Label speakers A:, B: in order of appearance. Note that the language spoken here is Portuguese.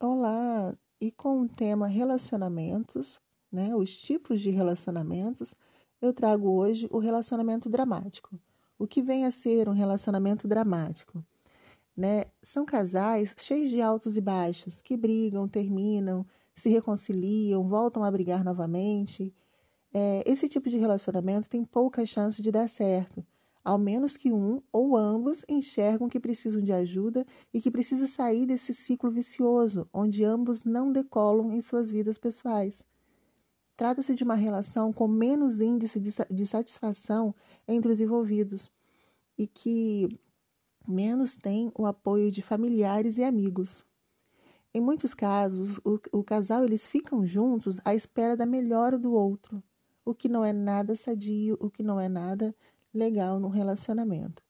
A: Olá, e com o tema relacionamentos, né, os tipos de relacionamentos, eu trago hoje o relacionamento dramático. O que vem a ser um relacionamento dramático? Né? São casais cheios de altos e baixos, que brigam, terminam, se reconciliam, voltam a brigar novamente. É, esse tipo de relacionamento tem pouca chance de dar certo, ao menos que um ou ambos enxergam que precisam de ajuda e que precisa sair desse ciclo vicioso, onde ambos não decolam em suas vidas pessoais. Trata-se de uma relação com menos índice de satisfação entre os envolvidos e que menos tem o apoio de familiares e amigos. Em muitos casos, o, o casal eles ficam juntos à espera da melhora do outro, o que não é nada sadio, o que não é nada legal no relacionamento.